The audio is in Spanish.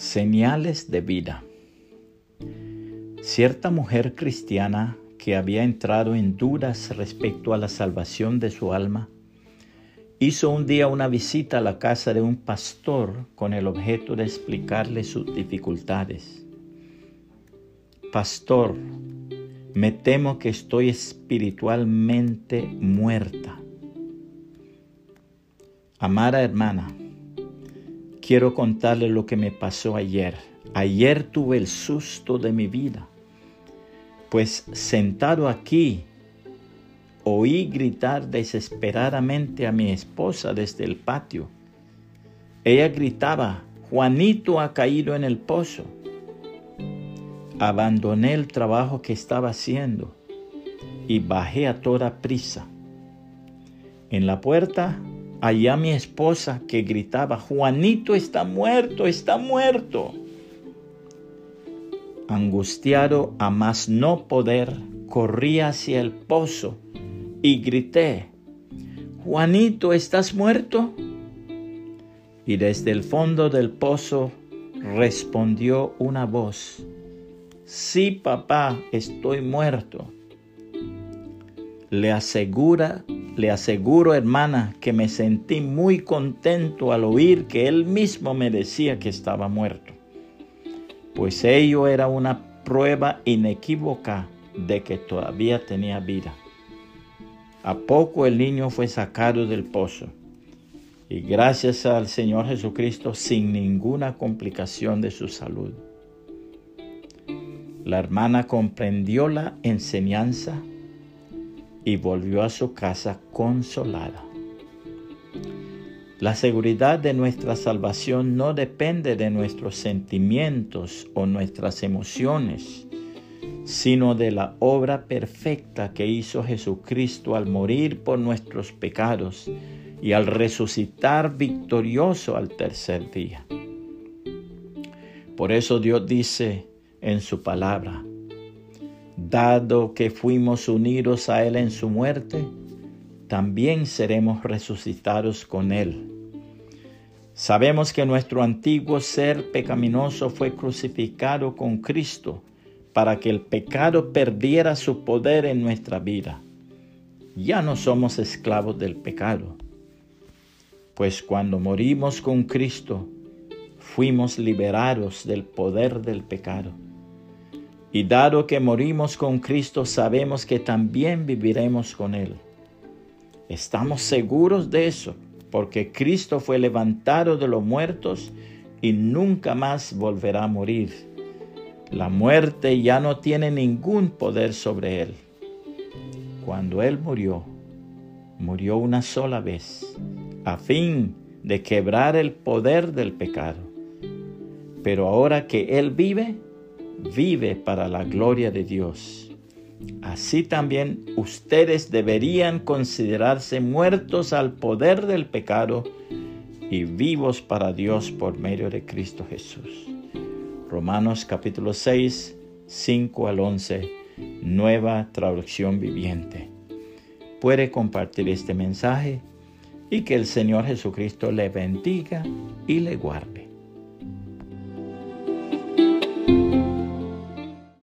Señales de vida. Cierta mujer cristiana que había entrado en dudas respecto a la salvación de su alma, hizo un día una visita a la casa de un pastor con el objeto de explicarle sus dificultades. Pastor, me temo que estoy espiritualmente muerta. Amada hermana, quiero contarle lo que me pasó ayer. Ayer tuve el susto de mi vida, pues sentado aquí oí gritar desesperadamente a mi esposa desde el patio. Ella gritaba, Juanito ha caído en el pozo. Abandoné el trabajo que estaba haciendo y bajé a toda prisa. En la puerta allá mi esposa que gritaba, Juanito está muerto, está muerto. Angustiado a más no poder, corrí hacia el pozo y grité, Juanito, ¿estás muerto? Y desde el fondo del pozo respondió una voz, Sí, papá, estoy muerto. Le asegura le aseguro, hermana, que me sentí muy contento al oír que él mismo me decía que estaba muerto, pues ello era una prueba inequívoca de que todavía tenía vida. A poco el niño fue sacado del pozo y gracias al Señor Jesucristo sin ninguna complicación de su salud. La hermana comprendió la enseñanza y volvió a su casa consolada. La seguridad de nuestra salvación no depende de nuestros sentimientos o nuestras emociones, sino de la obra perfecta que hizo Jesucristo al morir por nuestros pecados y al resucitar victorioso al tercer día. Por eso Dios dice en su palabra, dado que fuimos unidos a Él en su muerte, también seremos resucitados con Él. Sabemos que nuestro antiguo ser pecaminoso fue crucificado con Cristo para que el pecado perdiera su poder en nuestra vida. Ya no somos esclavos del pecado, pues cuando morimos con Cristo, fuimos liberados del poder del pecado. Y dado que morimos con Cristo, sabemos que también viviremos con Él. Estamos seguros de eso, porque Cristo fue levantado de los muertos y nunca más volverá a morir. La muerte ya no tiene ningún poder sobre Él. Cuando Él murió, murió una sola vez, a fin de quebrar el poder del pecado. Pero ahora que Él vive, vive para la gloria de Dios. Así también ustedes deberían considerarse muertos al poder del pecado y vivos para Dios por medio de Cristo Jesús. Romanos capítulo 6, 5 al 11, nueva traducción viviente. Puede compartir este mensaje y que el Señor Jesucristo le bendiga y le guarde.